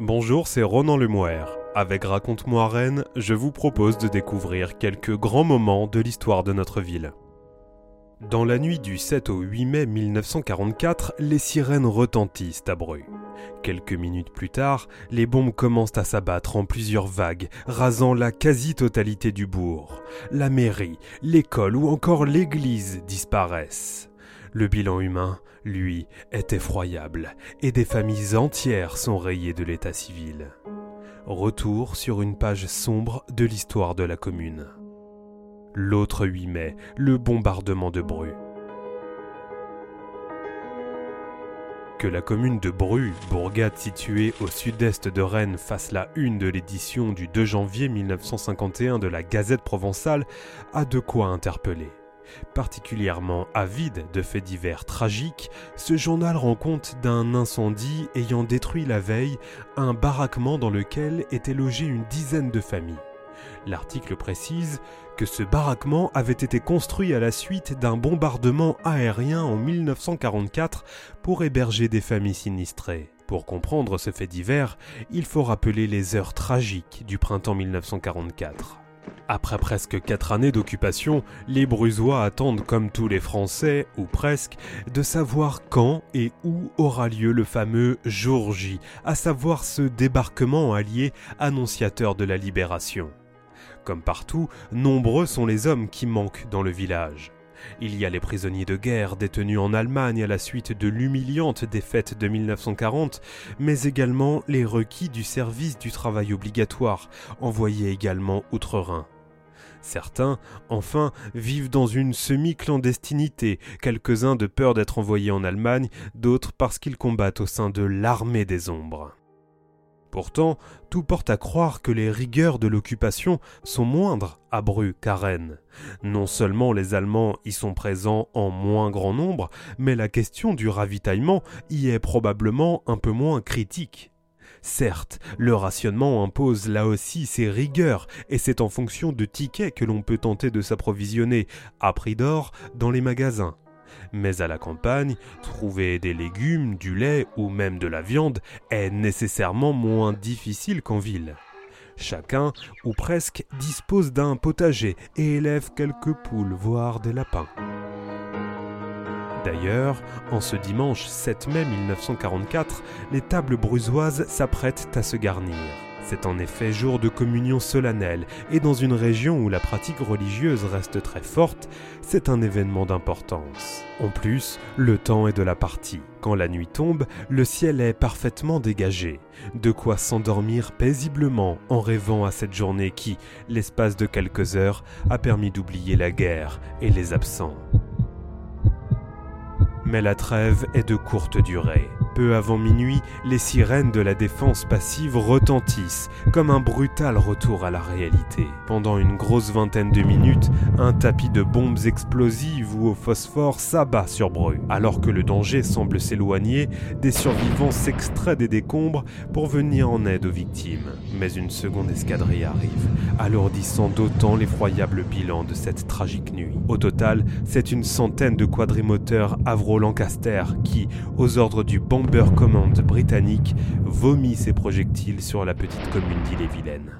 Bonjour, c'est Ronan Lemouer. Avec Raconte-moi Rennes, je vous propose de découvrir quelques grands moments de l'histoire de notre ville. Dans la nuit du 7 au 8 mai 1944, les sirènes retentissent à Bru. Quelques minutes plus tard, les bombes commencent à s'abattre en plusieurs vagues, rasant la quasi-totalité du bourg. La mairie, l'école ou encore l'église disparaissent. Le bilan humain, lui, est effroyable, et des familles entières sont rayées de l'état civil. Retour sur une page sombre de l'histoire de la commune. L'autre 8 mai, le bombardement de Bru. Que la commune de Bru, bourgade située au sud-est de Rennes, fasse la une de l'édition du 2 janvier 1951 de la Gazette provençale a de quoi interpeller. Particulièrement avide de faits divers tragiques, ce journal rend compte d'un incendie ayant détruit la veille un baraquement dans lequel était logée une dizaine de familles. L'article précise que ce baraquement avait été construit à la suite d'un bombardement aérien en 1944 pour héberger des familles sinistrées. Pour comprendre ce fait divers, il faut rappeler les heures tragiques du printemps 1944. Après presque quatre années d'occupation, les Brusois attendent comme tous les Français, ou presque, de savoir quand et où aura lieu le fameux jour J, à savoir ce débarquement allié annonciateur de la libération. Comme partout, nombreux sont les hommes qui manquent dans le village. Il y a les prisonniers de guerre détenus en Allemagne à la suite de l'humiliante défaite de 1940, mais également les requis du service du travail obligatoire, envoyés également outre-Rhin. Certains, enfin, vivent dans une semi-clandestinité, quelques-uns de peur d'être envoyés en Allemagne, d'autres parce qu'ils combattent au sein de l'armée des ombres. Pourtant, tout porte à croire que les rigueurs de l'occupation sont moindres à Bru qu'à. Non seulement les Allemands y sont présents en moins grand nombre, mais la question du ravitaillement y est probablement un peu moins critique. Certes, le rationnement impose là aussi ses rigueurs, et c'est en fonction de tickets que l'on peut tenter de s'approvisionner, à prix d'or, dans les magasins. Mais à la campagne, trouver des légumes, du lait ou même de la viande est nécessairement moins difficile qu'en ville. Chacun, ou presque, dispose d'un potager et élève quelques poules, voire des lapins. D'ailleurs, en ce dimanche 7 mai 1944, les tables brusoises s'apprêtent à se garnir. C'est en effet jour de communion solennelle, et dans une région où la pratique religieuse reste très forte, c'est un événement d'importance. En plus, le temps est de la partie. Quand la nuit tombe, le ciel est parfaitement dégagé, de quoi s'endormir paisiblement en rêvant à cette journée qui, l'espace de quelques heures, a permis d'oublier la guerre et les absents. Mais la trêve est de courte durée. Peu avant minuit, les sirènes de la défense passive retentissent, comme un brutal retour à la réalité. Pendant une grosse vingtaine de minutes, un tapis de bombes explosives ou au phosphore s'abat sur Bru. Alors que le danger semble s'éloigner, des survivants s'extraient des décombres pour venir en aide aux victimes. Mais une seconde escadrille arrive, alourdissant d'autant l'effroyable bilan de cette tragique nuit. Au total, c'est une centaine de quadrimoteurs Avro-Lancaster qui, aux ordres du Bomber Command britannique vomit ses projectiles sur la petite commune d'Ille-et-Vilaine.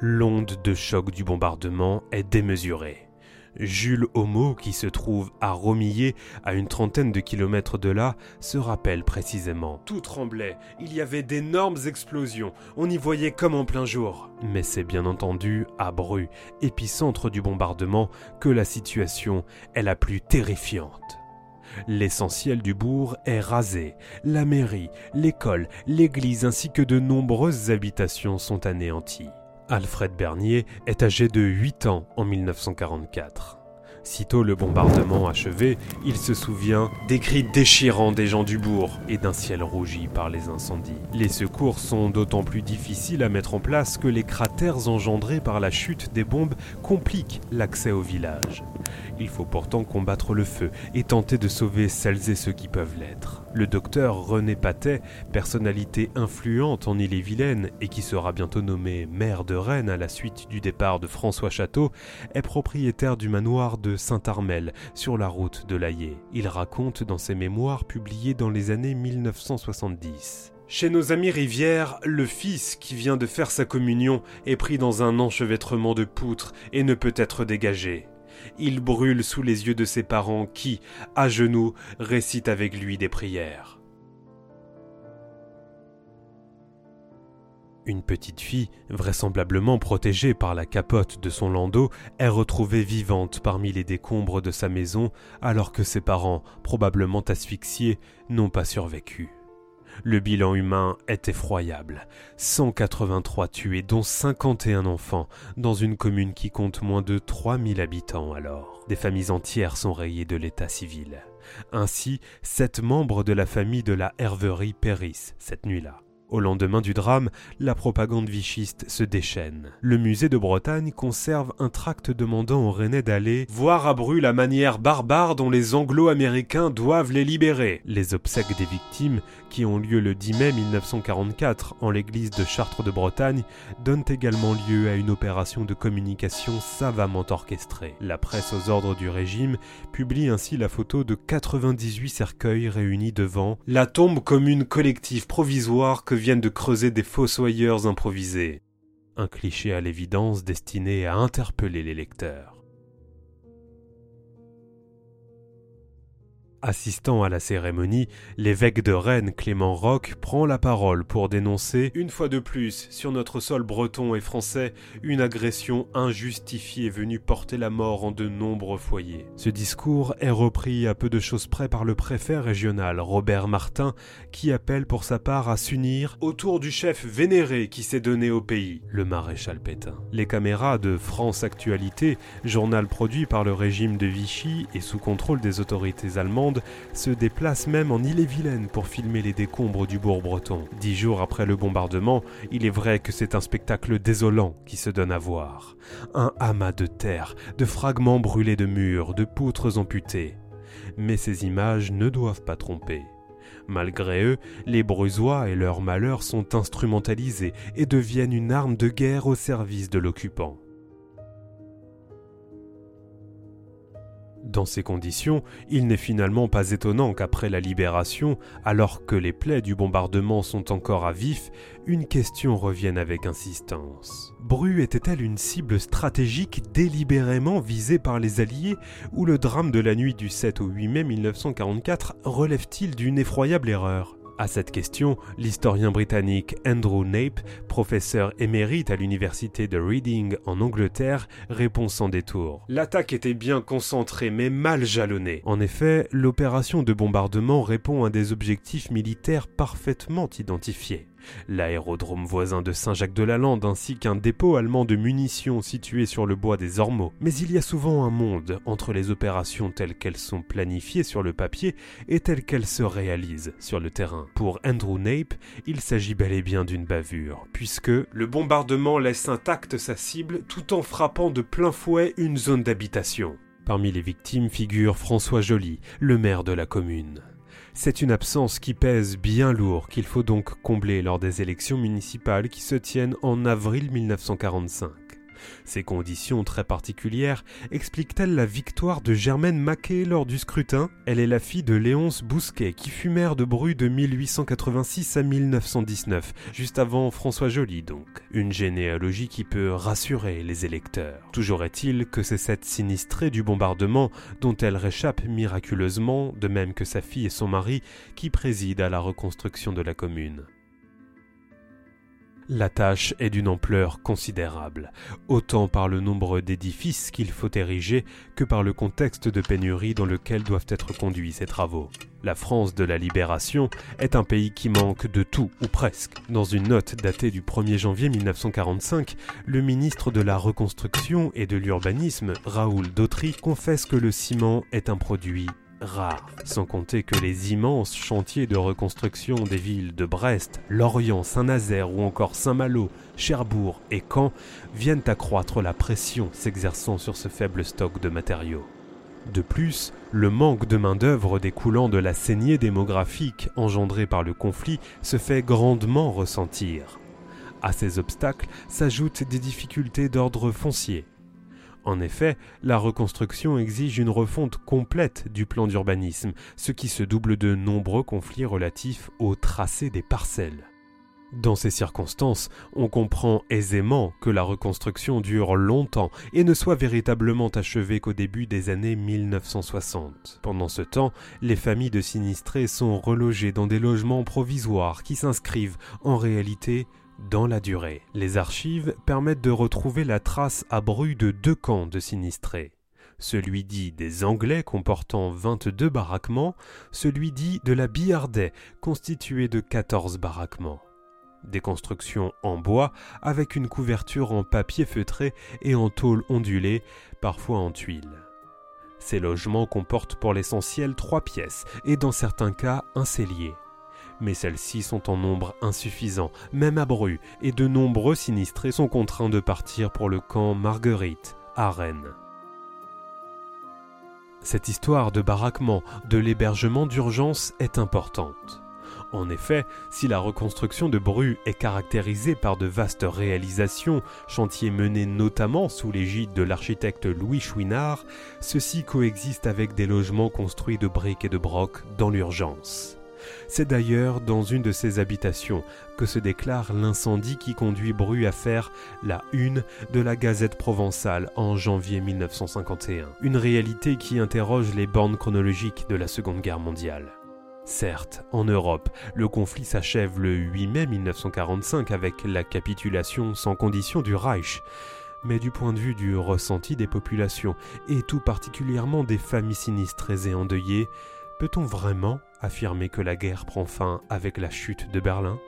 L'onde de choc du bombardement est démesurée. Jules Homo, qui se trouve à Romillet, à une trentaine de kilomètres de là, se rappelle précisément. Tout tremblait, il y avait d'énormes explosions, on y voyait comme en plein jour. Mais c'est bien entendu à Bru, épicentre du bombardement, que la situation est la plus terrifiante. L'essentiel du bourg est rasé. La mairie, l'école, l'église ainsi que de nombreuses habitations sont anéanties. Alfred Bernier est âgé de 8 ans en 1944. Sitôt le bombardement achevé, il se souvient des cris déchirants des gens du bourg et d'un ciel rougi par les incendies. Les secours sont d'autant plus difficiles à mettre en place que les cratères engendrés par la chute des bombes compliquent l'accès au village. Il faut pourtant combattre le feu et tenter de sauver celles et ceux qui peuvent l'être. Le docteur René Patet, personnalité influente en Ille-et-Vilaine et qui sera bientôt nommé maire de Rennes à la suite du départ de François Château, est propriétaire du manoir de Saint-Armel sur la route de l'Aillé. Il raconte dans ses mémoires publiés dans les années 1970. Chez nos amis Rivière, le fils qui vient de faire sa communion est pris dans un enchevêtrement de poutres et ne peut être dégagé. Il brûle sous les yeux de ses parents qui, à genoux, récitent avec lui des prières. Une petite fille, vraisemblablement protégée par la capote de son landau, est retrouvée vivante parmi les décombres de sa maison alors que ses parents, probablement asphyxiés, n'ont pas survécu. Le bilan humain est effroyable. 183 tués, dont 51 enfants, dans une commune qui compte moins de 3000 habitants alors. Des familles entières sont rayées de l'état civil. Ainsi, sept membres de la famille de la Herverie périssent cette nuit-là. Au lendemain du drame, la propagande vichiste se déchaîne. Le musée de Bretagne conserve un tract demandant aux Rennais d'aller voir à Bru la manière barbare dont les Anglo-Américains doivent les libérer. Les obsèques des victimes, qui ont lieu le 10 mai 1944 en l'église de Chartres de Bretagne, donnent également lieu à une opération de communication savamment orchestrée. La presse aux ordres du régime publie ainsi la photo de 98 cercueils réunis devant la tombe commune collective provisoire viennent de creuser des fossoyeurs improvisés. Un cliché à l'évidence destiné à interpeller les lecteurs. Assistant à la cérémonie, l'évêque de Rennes, Clément Roch, prend la parole pour dénoncer, une fois de plus, sur notre sol breton et français, une agression injustifiée venue porter la mort en de nombreux foyers. Ce discours est repris à peu de choses près par le préfet régional, Robert Martin, qui appelle pour sa part à s'unir autour du chef vénéré qui s'est donné au pays, le maréchal Pétain. Les caméras de France Actualité, journal produit par le régime de Vichy et sous contrôle des autorités allemandes, se déplace même en Ille-et-Vilaine pour filmer les décombres du bourg breton. Dix jours après le bombardement, il est vrai que c'est un spectacle désolant qui se donne à voir. Un amas de terre, de fragments brûlés de murs, de poutres amputées. Mais ces images ne doivent pas tromper. Malgré eux, les Brusois et leurs malheurs sont instrumentalisés et deviennent une arme de guerre au service de l'occupant. Dans ces conditions, il n'est finalement pas étonnant qu'après la libération, alors que les plaies du bombardement sont encore à vif, une question revienne avec insistance. Bru était-elle une cible stratégique délibérément visée par les Alliés, ou le drame de la nuit du 7 au 8 mai 1944 relève-t-il d'une effroyable erreur? À cette question, l'historien britannique Andrew Nape, professeur émérite à l'université de Reading en Angleterre, répond sans détour. L'attaque était bien concentrée mais mal jalonnée. En effet, l'opération de bombardement répond à des objectifs militaires parfaitement identifiés l'aérodrome voisin de Saint-Jacques-de-la-Lande ainsi qu'un dépôt allemand de munitions situé sur le bois des Ormeaux. Mais il y a souvent un monde entre les opérations telles qu'elles sont planifiées sur le papier et telles qu'elles se réalisent sur le terrain. Pour Andrew Nape, il s'agit bel et bien d'une bavure, puisque le bombardement laisse intacte sa cible tout en frappant de plein fouet une zone d'habitation. Parmi les victimes figure François Joly, le maire de la commune. C'est une absence qui pèse bien lourd qu'il faut donc combler lors des élections municipales qui se tiennent en avril 1945. Ces conditions très particulières expliquent-elles la victoire de Germaine Maquet lors du scrutin? Elle est la fille de Léonce Bousquet, qui fut maire de Bru de 1886 à 1919, juste avant François Joly donc. Une généalogie qui peut rassurer les électeurs. Toujours est-il que c'est cette sinistrée du bombardement dont elle réchappe miraculeusement, de même que sa fille et son mari, qui préside à la reconstruction de la commune. La tâche est d'une ampleur considérable, autant par le nombre d'édifices qu'il faut ériger que par le contexte de pénurie dans lequel doivent être conduits ces travaux. La France de la Libération est un pays qui manque de tout, ou presque. Dans une note datée du 1er janvier 1945, le ministre de la Reconstruction et de l'Urbanisme, Raoul Dautry, confesse que le ciment est un produit sans compter que les immenses chantiers de reconstruction des villes de Brest, Lorient, Saint-Nazaire ou encore Saint-Malo, Cherbourg et Caen viennent accroître la pression s'exerçant sur ce faible stock de matériaux. De plus, le manque de main-d'œuvre découlant de la saignée démographique engendrée par le conflit se fait grandement ressentir. À ces obstacles s'ajoutent des difficultés d'ordre foncier. En effet, la reconstruction exige une refonte complète du plan d'urbanisme, ce qui se double de nombreux conflits relatifs au tracé des parcelles. Dans ces circonstances, on comprend aisément que la reconstruction dure longtemps et ne soit véritablement achevée qu'au début des années 1960. Pendant ce temps, les familles de sinistrés sont relogées dans des logements provisoires qui s'inscrivent en réalité dans la durée. Les archives permettent de retrouver la trace à Bru de deux camps de sinistrés. Celui dit des Anglais comportant 22 baraquements, celui dit de la Billardet constitué de 14 baraquements. Des constructions en bois avec une couverture en papier feutré et en tôle ondulée, parfois en tuiles. Ces logements comportent pour l'essentiel trois pièces et dans certains cas un cellier mais celles-ci sont en nombre insuffisant, même à Bru, et de nombreux sinistrés sont contraints de partir pour le camp Marguerite, à Rennes. Cette histoire de baraquement, de l'hébergement d'urgence est importante. En effet, si la reconstruction de Bru est caractérisée par de vastes réalisations, chantiers menés notamment sous l'égide de l'architecte Louis Chouinard, ceux-ci coexistent avec des logements construits de briques et de brocs dans l'urgence. C'est d'ailleurs dans une de ces habitations que se déclare l'incendie qui conduit Bru à faire la une de la Gazette provençale en janvier 1951, une réalité qui interroge les bornes chronologiques de la Seconde Guerre mondiale. Certes, en Europe, le conflit s'achève le 8 mai 1945 avec la capitulation sans condition du Reich, mais du point de vue du ressenti des populations, et tout particulièrement des familles sinistrées et endeuillées, Peut-on vraiment affirmer que la guerre prend fin avec la chute de Berlin?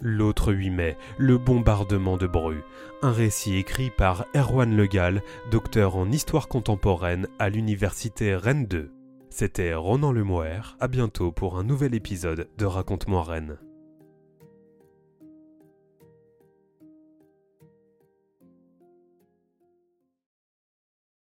L'autre 8 mai, le bombardement de Bru, un récit écrit par Erwan Legal, docteur en histoire contemporaine à l'université Rennes 2. C'était Ronan Lemoire, à bientôt pour un nouvel épisode de Raconte-moi Rennes.